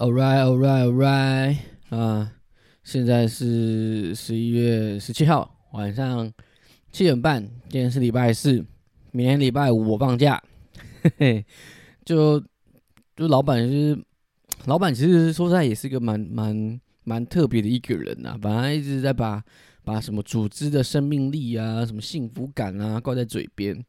All right, all right, all right 啊！现在是十一月十七号晚上七点半，今天是礼拜四，明天礼拜五我放假。嘿嘿，就就老板是老板，其实说实在也是个蛮蛮蛮特别的一个人呐。本来一直在把把什么组织的生命力啊、什么幸福感啊挂在嘴边，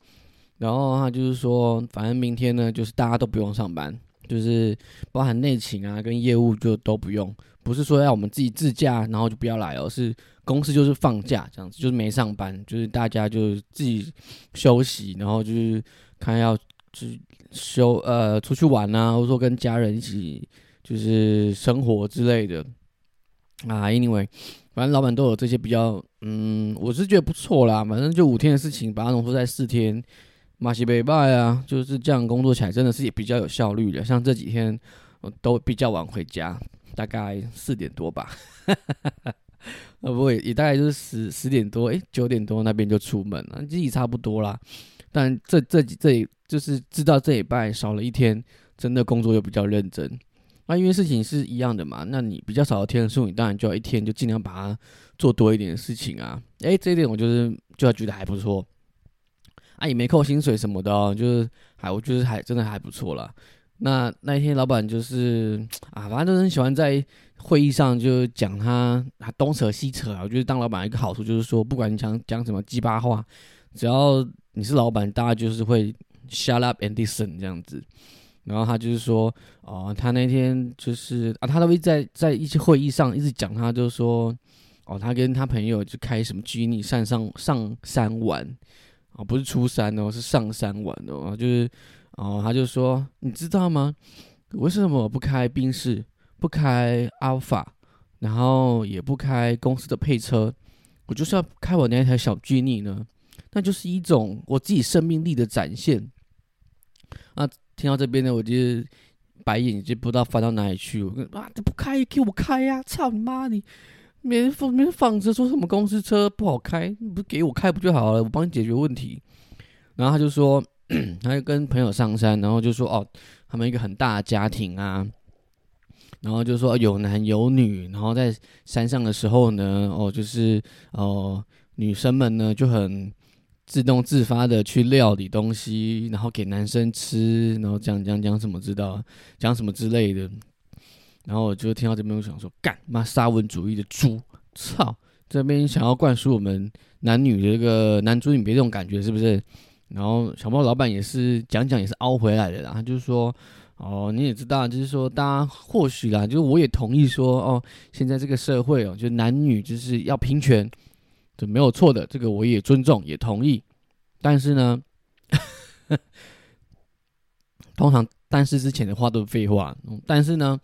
然后他就是说，反正明天呢，就是大家都不用上班。就是包含内勤啊，跟业务就都不用，不是说要我们自己自驾，然后就不要来哦，是公司就是放假这样子，就是没上班，就是大家就自己休息，然后就是看要就休呃出去玩啊，或者说跟家人一起就是生活之类的啊。Anyway，反正老板都有这些比较，嗯，我是觉得不错啦。反正就五天的事情，把它浓缩在四天。马西北拜啊，就是这样工作起来真的是也比较有效率的。像这几天我都比较晚回家，大概四点多吧。呃，不会，也大概就是十十点多，诶，九点多那边就出门了，自己差不多啦。但这这这就是知道这礼拜少了一天，真的工作又比较认真。那因为事情是一样的嘛，那你比较少的天数，你当然就要一天就尽量把它做多一点事情啊。诶，这一点我就是就要觉得还不错。啊，也没扣薪水什么的哦，就是还我觉得还真的还不错啦。那那一天老板就是啊，反正都很喜欢在会议上就讲他啊东扯西扯啊。我觉得当老板一个好处就是说，不管你讲讲什么鸡巴话，只要你是老板，大家就是会 shut up and listen 这样子。然后他就是说，哦，他那天就是啊，他都会在在一些会议上一直讲，他就说，哦，他跟他朋友就开什么居尼山上上山玩。哦，不是出山哦，是上山玩哦。就是，哦，他就说，你知道吗？为什么不开宾士，不开阿尔法，然后也不开公司的配车，我就是要开我那台小 G 尼呢？那就是一种我自己生命力的展现。啊，听到这边呢，我就白眼就不知道翻到哪里去。我跟啊，这不开给我开呀！操你妈你！没放没放车，说什么公司车不好开，你不给我开不就好了？我帮你解决问题。然后他就说，他就跟朋友上山，然后就说哦，他们一个很大的家庭啊，然后就说有男有女，然后在山上的时候呢，哦，就是哦，女生们呢就很自动自发的去料理东西，然后给男生吃，然后讲讲讲什么知道，讲什么之类的。然后我就听到这边，我想说，干妈沙文主义的猪，操！这边想要灌输我们男女的这个男主女别这种感觉，是不是？然后小猫老板也是讲讲，也是凹回来的啦。他就是说，哦，你也知道，就是说，大家或许啦，就是我也同意说，哦，现在这个社会哦，就男女就是要平权，这没有错的，这个我也尊重，也同意。但是呢，通常但是之前的话都是废话。但是呢。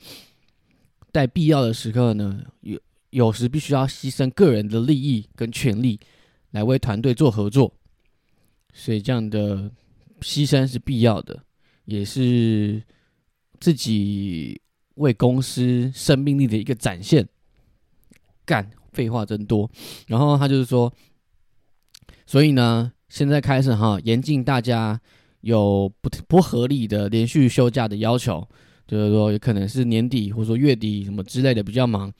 在必要的时刻呢，有有时必须要牺牲个人的利益跟权利，来为团队做合作，所以这样的牺牲是必要的，也是自己为公司生命力的一个展现。干，废话真多。然后他就是说，所以呢，现在开始哈，严禁大家有不不合理的连续休假的要求。就是说，有可能是年底或者说月底什么之类的比较忙，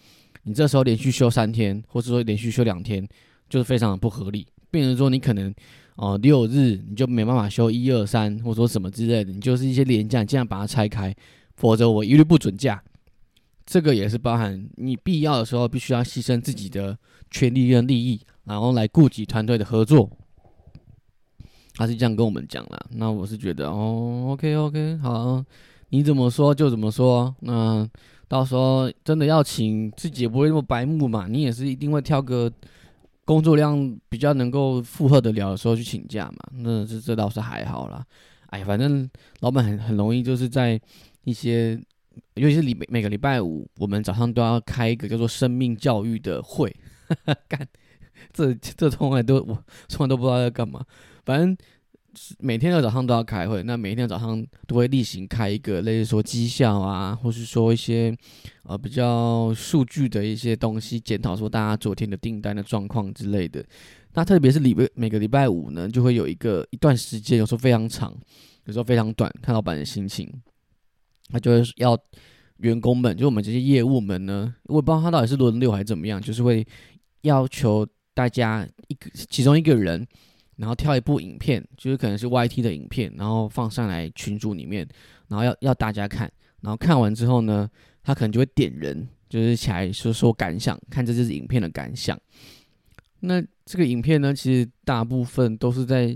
你这时候连续休三天，或者说连续休两天，就是非常的不合理。变成说你可能哦六日你就没办法休一二三，或者说什么之类的，你就是一些连假，尽量把它拆开，否则我一律不准假。这个也是包含你必要的时候必须要牺牲自己的权利跟利益，然后来顾及团队的合作。他是这样跟我们讲了，那我是觉得哦，OK OK，好。你怎么说就怎么说，那到时候真的要请自己也不会那么白目嘛，你也是一定会挑个工作量比较能够负荷得了的时候去请假嘛，那这这倒是还好啦。哎，反正老板很很容易就是在一些，尤其是礼每个礼拜五，我们早上都要开一个叫做生命教育的会，干，这这从来都我从来都不知道要干嘛，反正。每天的早上都要开会，那每天早上都会例行开一个，类似说绩效啊，或是说一些呃比较数据的一些东西，检讨说大家昨天的订单的状况之类的。那特别是礼拜每个礼拜五呢，就会有一个一段时间，有时候非常长，有时候非常短，看老板的心情，他就会要员工们，就我们这些业务们呢，我也不知道他到底是轮流还是怎么样，就是会要求大家一个其中一个人，然后挑一部影片，就是可能是 YT 的影片，然后放上来群组里面，然后要要大家看，然后看完之后呢，他可能就会点人，就是起来说说感想，看这支影片的感想。那这个影片呢，其实大部分都是在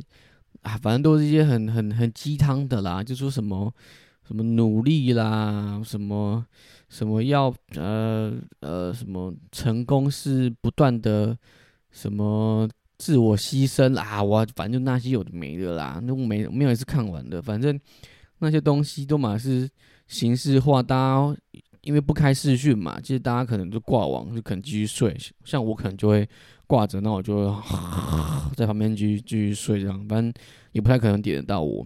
啊，反正都是一些很很很鸡汤的啦，就说什么什么努力啦，什么什么要呃呃什么成功是不断的什么自我牺牲啊，我反正就那些有的没的啦，那我没没有一次看完的，反正那些东西都嘛是形式化，大家因为不开视讯嘛，其实大家可能就挂网，就可能继续睡，像我可能就会。挂着，那我就 在旁边继续继续睡，这样反正也不太可能点得到我。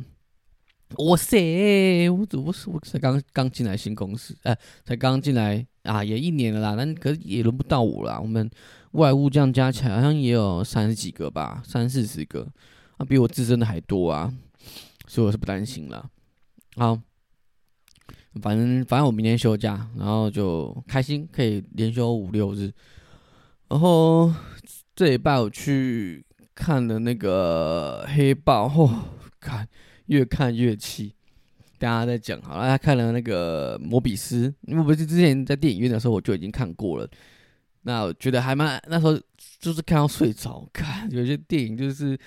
哇塞，我我我才刚刚进来新公司，哎，才刚进来啊，也一年了啦，但可是也轮不到我啦。我们外务这样加起来好像也有三十几个吧，三四十个，啊，比我自身的还多啊，所以我是不担心了。好，反正反正我明天休假，然后就开心，可以连休五六日，然后。这礼拜我去看了那个黑豹，嚯，看越看越气。大家在讲好了，他看了那个摩比斯，因为不是之前在电影院的时候我就已经看过了。那我觉得还蛮那时候就是看到睡着，看有些电影就是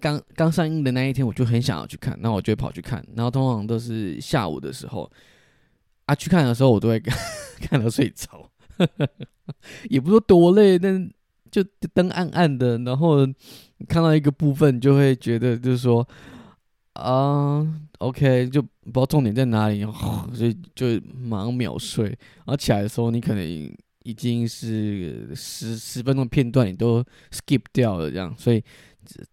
刚刚上映的那一天，我就很想要去看，那我就会跑去看。然后通常都是下午的时候啊去看的时候，我都会看看到睡着，也不说多累，但。就灯暗暗的，然后看到一个部分，就会觉得就是说，啊，OK，就不知道重点在哪里，所以就马上秒睡。然后起来的时候，你可能已经是十十分钟片段，你都 skip 掉了这样。所以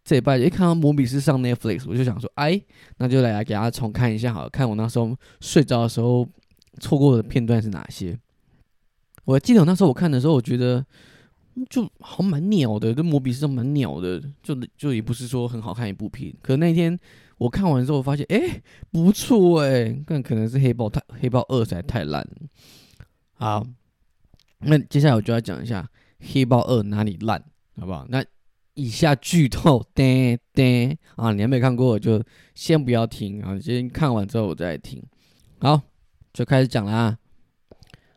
这一拜一看到摩比斯上 Netflix，我就想说，哎，那就来给大家重看一下，好了看我那时候睡着的时候错过的片段是哪些。我还记得我那时候我看的时候，我觉得。就好蛮鸟的，这摩比斯都蛮鸟的，就就也不是说很好看一部片。可那天我看完之后发现，哎，不错哎，但可能是黑豹太黑豹二实在太烂了。好，那接下来我就要讲一下黑豹二哪里烂，好不好？那以下剧透，噔噔啊，你还没看过就先不要听啊，先看完之后我再听。好，就开始讲啦。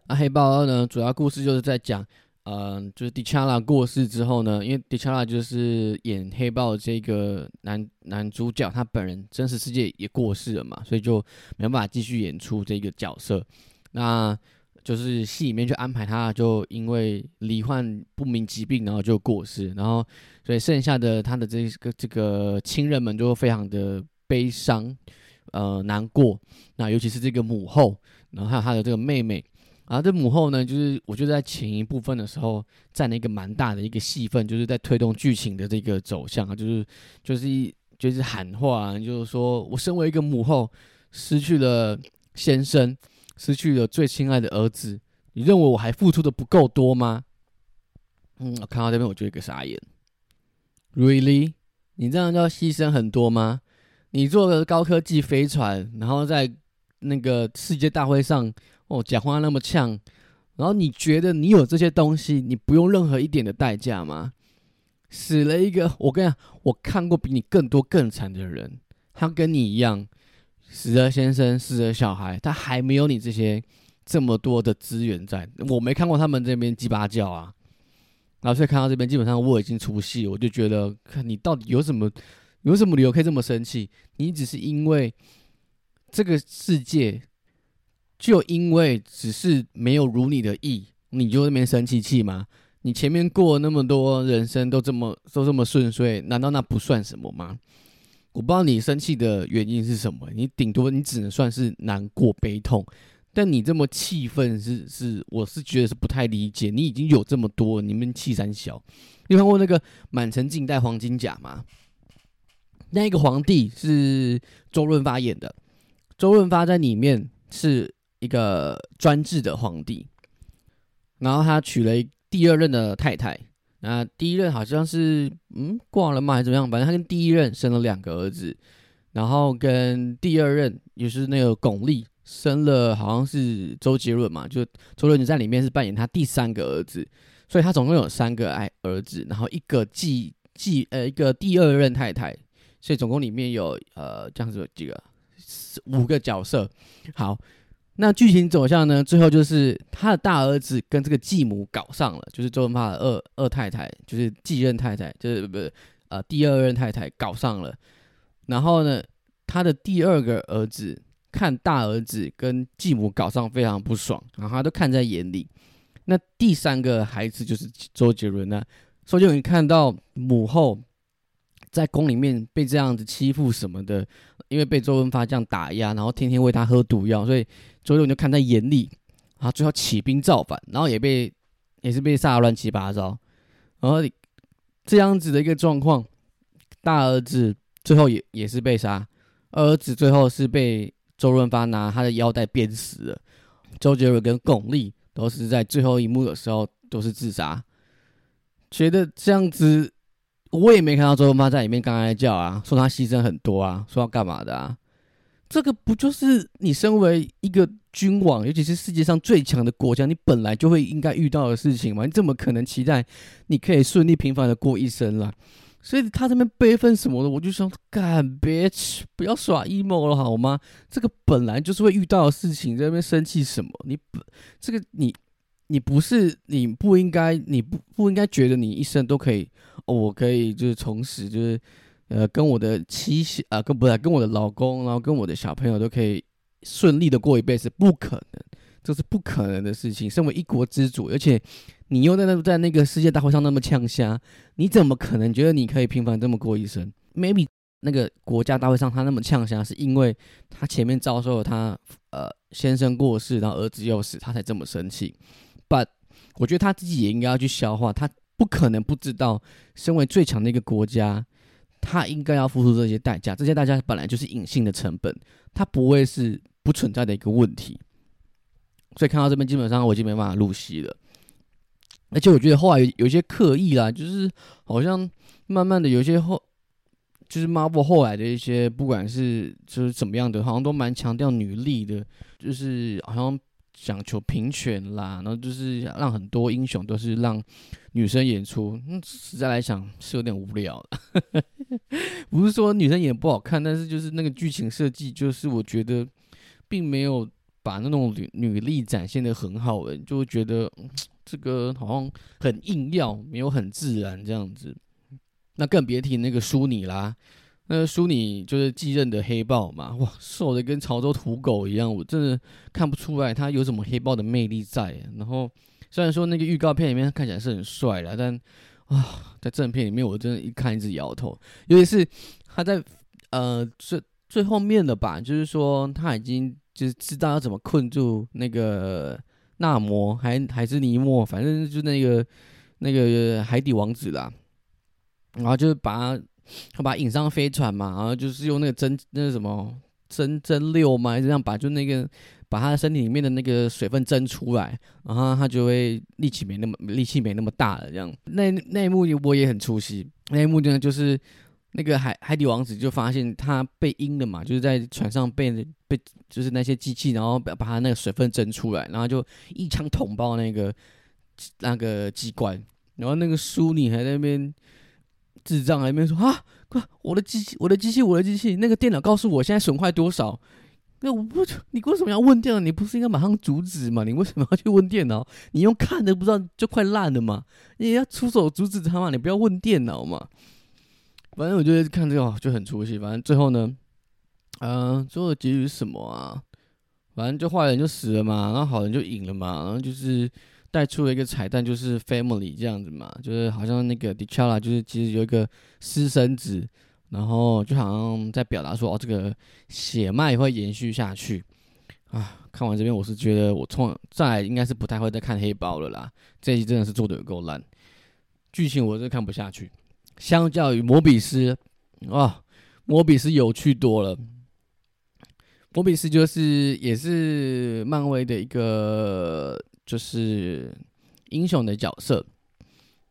那黑豹二呢，主要故事就是在讲。嗯，就是迪查拉过世之后呢，因为迪查拉就是演黑豹这个男男主角，他本人真实世界也过世了嘛，所以就没办法继续演出这个角色。那就是戏里面就安排他，就因为罹患不明疾病，然后就过世。然后所以剩下的他的这个这个亲人们就非常的悲伤，呃，难过。那尤其是这个母后，然后还有他的这个妹妹。然后这母后呢，就是我就在前一部分的时候占了一个蛮大的一个戏份，就是在推动剧情的这个走向啊，就是就是一就是喊话，啊就是说我身为一个母后，失去了先生，失去了最亲爱的儿子，你认为我还付出的不够多吗？嗯，我看到这边我就一个傻眼，Really？你这样就要牺牲很多吗？你坐个高科技飞船，然后在那个世界大会上。哦，讲话那么呛，然后你觉得你有这些东西，你不用任何一点的代价吗？死了一个，我跟你讲，我看过比你更多更惨的人，他跟你一样，死者先生，死者小孩，他还没有你这些这么多的资源在。我没看过他们这边鸡巴叫啊，然后所以看到这边，基本上我已经出戏，我就觉得，看你到底有什么，有什么理由可以这么生气？你只是因为这个世界。就因为只是没有如你的意，你就那边生气气吗？你前面过那么多人生都这么都这么顺遂，难道那不算什么吗？我不知道你生气的原因是什么，你顶多你只能算是难过悲痛，但你这么气愤是是，我是觉得是不太理解。你已经有这么多，你们气三小，你看过那个满城尽带黄金甲吗？那个皇帝是周润发演的，周润发在里面是。一个专制的皇帝，然后他娶了第二任的太太。那第一任好像是嗯挂了吗还是怎么样？反正他跟第一任生了两个儿子，然后跟第二任也是那个巩俐生了好像是周杰伦嘛，就周杰伦在里面是扮演他第三个儿子，所以他总共有三个爱儿子，然后一个继继呃一个第二任太太，所以总共里面有呃这样子有几个五个角色。好，那剧情走向呢，最后就是他的大儿子跟这个继母搞上了，就是周润发的二二太太，就是继任太太，就是不是呃第二任太太搞上了，然后呢，他的第二个儿子。看大儿子跟继母搞上非常不爽，然后他都看在眼里。那第三个孩子就是周杰伦呢。周杰伦看到母后在宫里面被这样子欺负什么的，因为被周润发这样打压，然后天天喂他喝毒药，所以周杰伦就看在眼里，然后最后起兵造反，然后也被也是被杀的乱七八糟。然后这样子的一个状况，大儿子最后也也是被杀，二儿子最后是被。周润发拿他的腰带鞭死了，周杰伦跟巩俐都是在最后一幕的时候都是自杀。觉得这样子，我也没看到周润发在里面刚才叫啊，说他牺牲很多啊，说要干嘛的啊？这个不就是你身为一个君王，尤其是世界上最强的国家，你本来就会应该遇到的事情吗？你怎么可能期待你可以顺利平凡的过一生了？所以他这边悲愤什么的，我就想干别去，不要耍 emo 了好吗？这个本来就是会遇到的事情，在那边生气什么？你不，这个你，你不是，你不应该，你不不应该觉得你一生都可以，哦，我可以就是从此就是，呃，跟我的妻啊，跟不是跟我的老公，然后跟我的小朋友都可以顺利的过一辈子，不可能，这是不可能的事情。身为一国之主，而且。你又在那在那个世界大会上那么呛虾，你怎么可能觉得你可以平凡这么过一生？Maybe 那个国家大会上他那么呛虾，是因为他前面遭受了他呃先生过世，然后儿子又死，他才这么生气。But 我觉得他自己也应该要去消化，他不可能不知道，身为最强的一个国家，他应该要付出这些代价，这些代价本来就是隐性的成本，它不会是不存在的一个问题。所以看到这边，基本上我已经没办法入戏了。而且我觉得后来有有一些刻意啦，就是好像慢慢的有些后，就是 Marvel 后来的一些，不管是就是怎么样的，好像都蛮强调女力的，就是好像讲求平权啦，然后就是让很多英雄都是让女生演出，嗯，实在来讲是有点无聊的。不是说女生演不好看，但是就是那个剧情设计，就是我觉得并没有把那种女女力展现的很好的，就会觉得。这个好像很硬要，没有很自然这样子。那更别提那个淑女啦，那个舒尼就是继任的黑豹嘛，哇，瘦的跟潮州土狗一样，我真的看不出来他有什么黑豹的魅力在。然后虽然说那个预告片里面看起来是很帅了，但啊，在正片里面我真的一看一直摇头，尤其是他在呃最最后面的吧，就是说他已经就是知道要怎么困住那个。纳摩还还是尼莫，反正就那个那个海底王子啦，然后就是把他他把引上飞船嘛，然后就是用那个针那个什么针针六嘛，这样把就那个把他的身体里面的那个水分蒸出来，然后他就会力气没那么力气没那么大了这样。那那一幕我也很出戏，那一幕呢就是。那个海海底王子就发现他被阴了嘛，就是在船上被被就是那些机器，然后把把他那个水分蒸出来，然后就一枪捅爆那个那个机关，然后那个苏尼还在那边智障还那边说啊，快我的机器我的机器我的机器，那个电脑告诉我现在损坏多少？那我不你为什么要问电脑？你不是应该马上阻止吗？你为什么要去问电脑？你用看的不知道就快烂了嘛？你要出手阻止他嘛？你不要问电脑嘛？反正我觉得看这个就很出戏。反正最后呢，嗯，最后的结局是什么啊？反正就坏人就死了嘛，然后好人就赢了嘛。然后就是带出了一个彩蛋，就是 family 这样子嘛，就是好像那个 d i c h a l a 就是其实有一个私生子，然后就好像在表达说哦，这个血脉会延续下去啊。看完这边，我是觉得我从再应该是不太会再看黑豹了啦。这一集真的是做的有够烂，剧情我是看不下去。相较于摩比斯，啊，摩比斯有趣多了。摩比斯就是也是漫威的一个就是英雄的角色，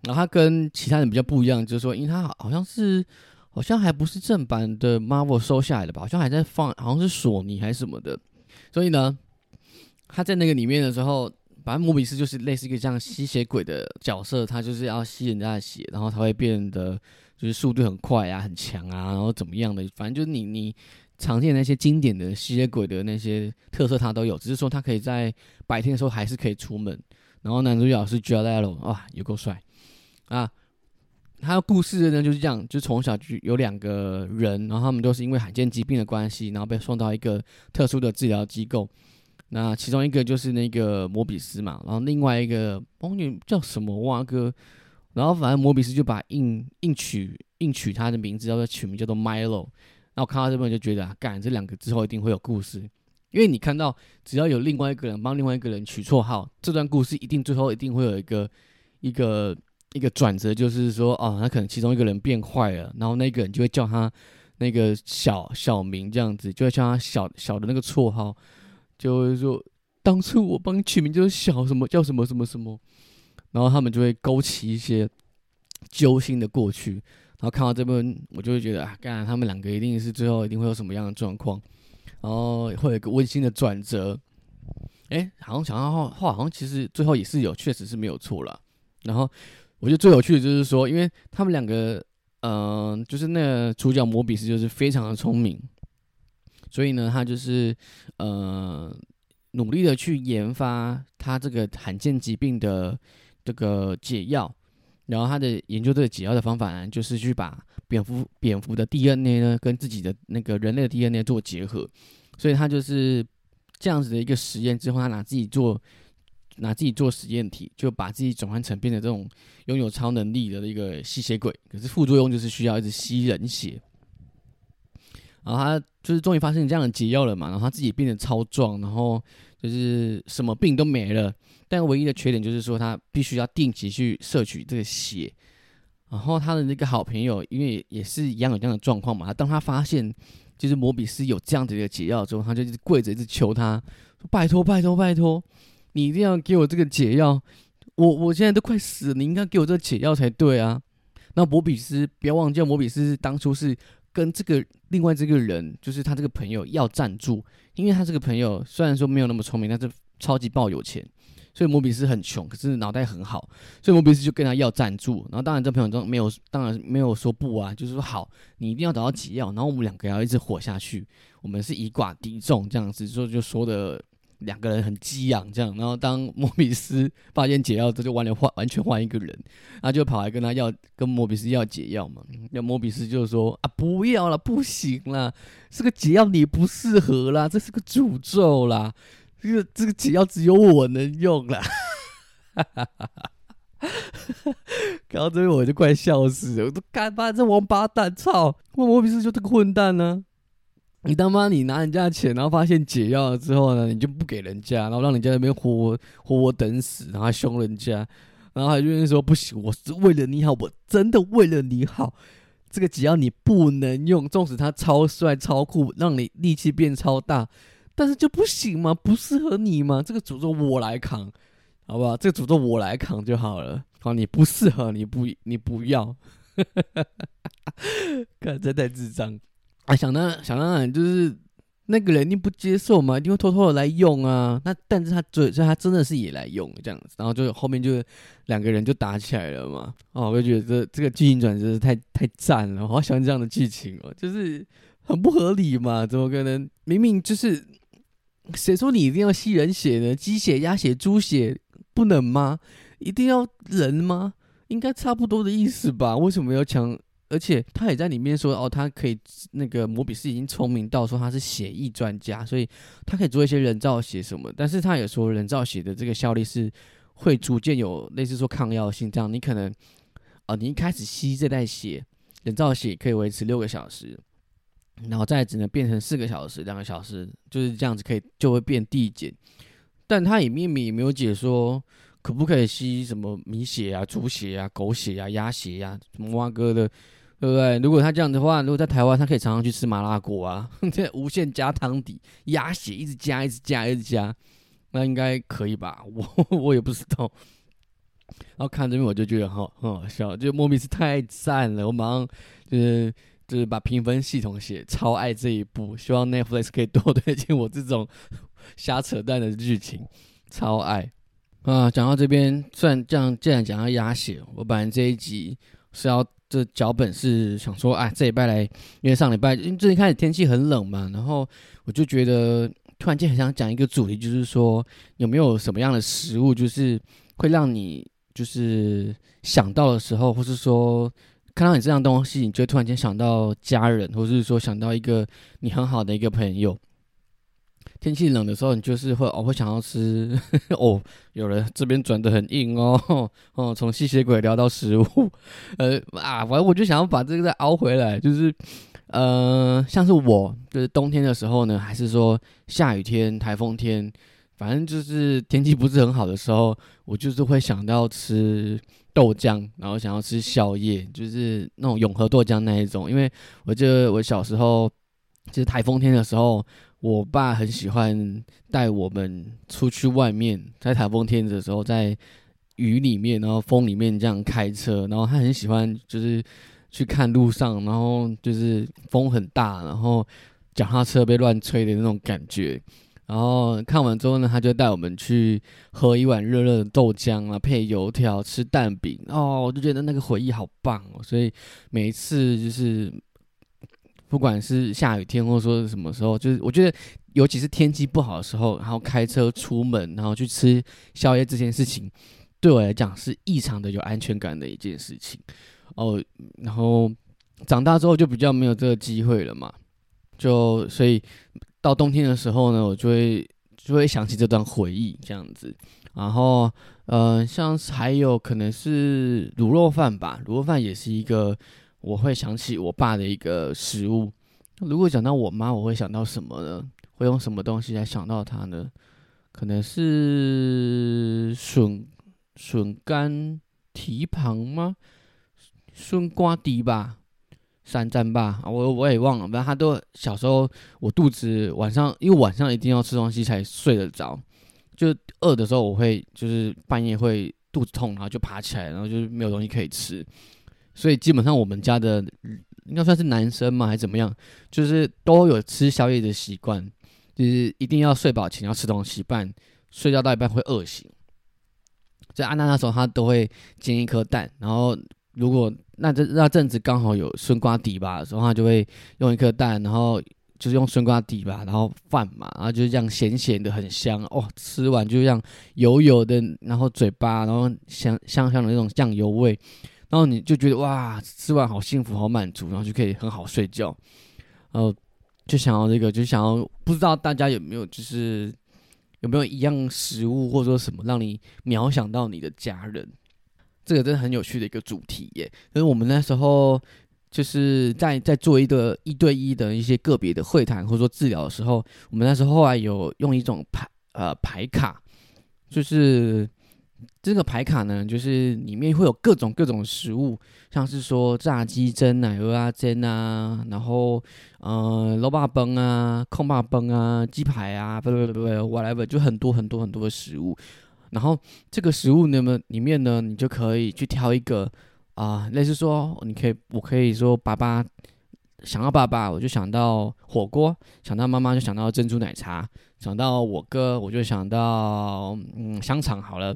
然后他跟其他人比较不一样，就是说，因为他好好像是好像还不是正版的 Marvel 收下来的吧，好像还在放，好像是索尼还是什么的。所以呢，他在那个里面的时候，反正摩比斯就是类似一个这样吸血鬼的角色，他就是要吸人家的血，然后他会变得就是速度很快啊，很强啊，然后怎么样的，反正就是你你常见那些经典的吸血鬼的那些特色他都有，只是说他可以在白天的时候还是可以出门。然后男主角是 Jared Leto，哇，有够帅啊！他的故事呢就是这样，就从小就有两个人，然后他们都是因为罕见疾病的关系，然后被送到一个特殊的治疗机构。那其中一个就是那个摩比斯嘛，然后另外一个忘记叫什么哇哥，然后反正摩比斯就把硬硬取硬取他的名字，叫做取名叫做 Milo。那我看到这边就觉得啊，干这两个之后一定会有故事，因为你看到只要有另外一个人帮另外一个人取绰号，这段故事一定最后一定会有一个一个。一个转折就是说，哦，他可能其中一个人变坏了，然后那个人就会叫他那个小小名这样子，就会叫他小小的那个绰号，就会说当初我帮你取名就是小什么叫什么什么什么，然后他们就会勾起一些揪心的过去，然后看到这边，我就会觉得啊，干他们两个一定是最后一定会有什么样的状况，然后会有一个温馨的转折，哎，好像想到话话好像其实最后也是有，确实是没有错了，然后。我觉得最有趣的就是说，因为他们两个，嗯，就是那个主角摩比斯就是非常的聪明，所以呢，他就是呃努力的去研发他这个罕见疾病的这个解药，然后他的研究这个解药的方法呢，就是去把蝙蝠蝙蝠的 DNA 呢跟自己的那个人类的 DNA 做结合，所以他就是这样子的一个实验之后，他拿自己做。拿自己做实验体，就把自己转换成变成这种拥有超能力的一个吸血鬼。可是副作用就是需要一直吸人血。然后他就是终于发现这样的解药了嘛，然后他自己变得超壮，然后就是什么病都没了。但唯一的缺点就是说他必须要定期去摄取这个血。然后他的那个好朋友，因为也是一样有这样的状况嘛，当他发现就是摩比斯有这样子一个解药之后，他就一直跪着一直求他说：“拜托，拜托，拜托。”你一定要给我这个解药，我我现在都快死了，你应该给我这个解药才对啊！那摩比斯，不要忘记，摩比斯当初是跟这个另外这个人，就是他这个朋友要赞助，因为他这个朋友虽然说没有那么聪明，但是超级爆有钱，所以摩比斯很穷，可是脑袋很好，所以摩比斯就跟他要赞助。然后当然这朋友中没有，当然没有说不啊，就是说好，你一定要找到解药，然后我们两个要一直活下去，我们是以寡敌众这样子，说就说的。两个人很激昂，这样，然后当莫比斯发现解药之后，就完全换完全换一个人，他就跑来跟他要，跟莫比斯要解药嘛。那莫比斯就说啊，不要了，不行了，这个解药你不适合啦，这是个诅咒啦，这个这个解药只有我能用啦。哈哈哈哈哈！看到这边我就快笑死了，我都干巴这王八蛋，操！莫比斯就这个混蛋呢。你他妈，你拿人家的钱，然后发现解药了之后呢，你就不给人家，然后让人家那边活活活活等死，然后凶人家，然后还就是说不行，我是为了你好，我真的为了你好，这个解药你不能用，纵使他超帅超酷，让你力气变超大，但是就不行吗？不适合你吗？这个诅咒我来扛，好不好？这个诅咒我来扛就好了。好，你不适合，你不你不要，看这太智障。啊，想当想当然就是那个人一定不接受嘛，一定会偷偷的来用啊。那但是他最，所以他真的是也来用这样子，然后就后面就两个人就打起来了嘛。哦，我就觉得这这个剧情转折太太赞了，我好喜欢这样的剧情哦，就是很不合理嘛，怎么可能？明明就是谁说你一定要吸人血呢？鸡血、鸭血、猪血不能吗？一定要人吗？应该差不多的意思吧？为什么要抢？而且他也在里面说，哦，他可以那个摩比斯已经聪明到说他是血液专家，所以他可以做一些人造血什么。但是他也说人造血的这个效力是会逐渐有类似说抗药性，这样你可能啊，你一开始吸这袋血，人造血可以维持六个小时，然后再只能变成四个小时、两个小时，就是这样子可以就会变递减。但他也面也没有解说可不可以吸什么米血啊、猪血啊、狗血啊、鸭血呀、什么蛙哥的。对不对？如果他这样的话，如果在台湾，他可以常常去吃麻辣锅啊，这无限加汤底，鸭血一直加，一直加，一直加，那应该可以吧？我我也不知道。然后看这边我就觉得很很好笑，就莫名是太赞了。我马上就是就是把评分系统写超爱这一部，希望 Netflix 可以多推荐我这种瞎扯淡的剧情，超爱啊！讲到这边，虽然这样，既然讲到鸭血，我本来这一集是要这脚本是想说，哎，这礼拜来，因为上礼拜因为最近开始天气很冷嘛，然后我就觉得突然间很想讲一个主题，就是说有没有什么样的食物，就是会让你就是想到的时候，或是说。看到你这样东西，你就突然间想到家人，或是说想到一个你很好的一个朋友。天气冷的时候，你就是会哦会想要吃 哦。有人这边转的很硬哦 哦，从吸血鬼聊到食物，呃啊，反正我就想要把这个再凹回来，就是呃，像是我就是冬天的时候呢，还是说下雨天、台风天，反正就是天气不是很好的时候，我就是会想到吃。豆浆，然后想要吃宵夜，就是那种永和豆浆那一种。因为我记得我小时候，就是台风天的时候，我爸很喜欢带我们出去外面，在台风天的时候，在雨里面，然后风里面这样开车，然后他很喜欢就是去看路上，然后就是风很大，然后脚踏车被乱吹的那种感觉。然后看完之后呢，他就带我们去喝一碗热热的豆浆啊，配油条，吃蛋饼哦，我就觉得那个回忆好棒哦。所以每一次就是，不管是下雨天或者说是什么时候，就是我觉得，尤其是天气不好的时候，然后开车出门，然后去吃宵夜这件事情，对我来讲是异常的有安全感的一件事情哦。然后长大之后就比较没有这个机会了嘛，就所以。到冬天的时候呢，我就会就会想起这段回忆这样子，然后呃，像还有可能是卤肉饭吧，卤肉饭也是一个我会想起我爸的一个食物。如果讲到我妈，我会想到什么呢？会用什么东西来想到她呢？可能是笋笋干蹄膀吗？笋瓜底吧。三战吧，我我也忘了，反正他都小时候，我肚子晚上，因为晚上一定要吃东西才睡得着，就饿的时候，我会就是半夜会肚子痛，然后就爬起来，然后就是没有东西可以吃，所以基本上我们家的应该算是男生嘛，还是怎么样，就是都有吃宵夜的习惯，就是一定要睡饱前要吃东西，不然睡觉到一半会饿醒。在安娜那时候，她都会煎一颗蛋，然后。如果那这那阵子刚好有孙瓜底吧，然后她就会用一颗蛋，然后就是用孙瓜底吧，然后饭嘛，然后就这样咸咸的很香哦，吃完就这样油油的，然后嘴巴然后香香香的那种酱油味，然后你就觉得哇，吃完好幸福好满足，然后就可以很好睡觉，然后就想要这个，就想要不知道大家有没有就是有没有一样食物或者说什么让你秒想到你的家人。这个真的很有趣的一个主题耶，因为我们那时候就是在在做一个一对一的一些个别的会谈或者说治疗的时候，我们那时候后来有用一种牌呃牌卡，就是这个牌卡呢，就是里面会有各种各种食物，像是说炸鸡蒸奶鹅啊蒸啊，然后呃肉霸崩啊空霸崩啊鸡排啊不不不不 whatever 就很多很多很多的食物。然后这个食物那么里面呢，你就可以去挑一个啊，类似说，你可以，我可以说，爸爸想到爸爸，我就想到火锅；想到妈妈，就想到珍珠奶茶；想到我哥，我就想到嗯香肠。好了，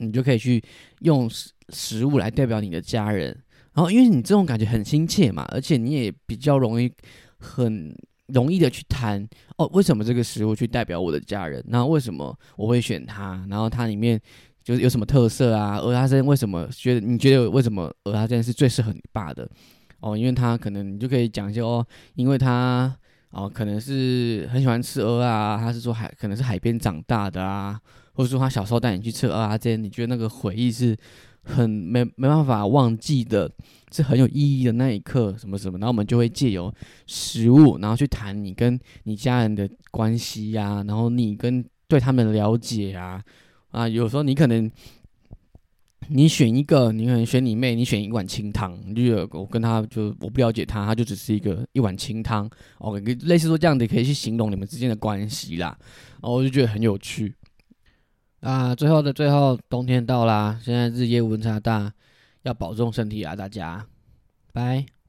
你就可以去用食食物来代表你的家人。然后，因为你这种感觉很亲切嘛，而且你也比较容易很。容易的去谈哦，为什么这个食物去代表我的家人？那为什么我会选它？然后它里面就是有什么特色啊？鹅鸭胗为什么觉得你觉得为什么鹅鸭胗是最适合你爸的？哦，因为他可能你就可以讲一些哦，因为他哦可能是很喜欢吃鹅啊，他是说海可能是海边长大的啊，或者说他小时候带你去吃鹅鸭胗，你觉得那个回忆是？很没没办法忘记的，是很有意义的那一刻，什么什么，然后我们就会借由食物，然后去谈你跟你家人的关系呀，然后你跟对他们的了解啊，啊，有时候你可能你选一个，你可能选你妹，你选一碗清汤，就有我跟他就我不了解他，他就只是一个一碗清汤，OK，类似说这样子可以去形容你们之间的关系啦，然后我就觉得很有趣。啊，最后的最后，冬天到啦！现在日夜温差大，要保重身体啊，大家，拜。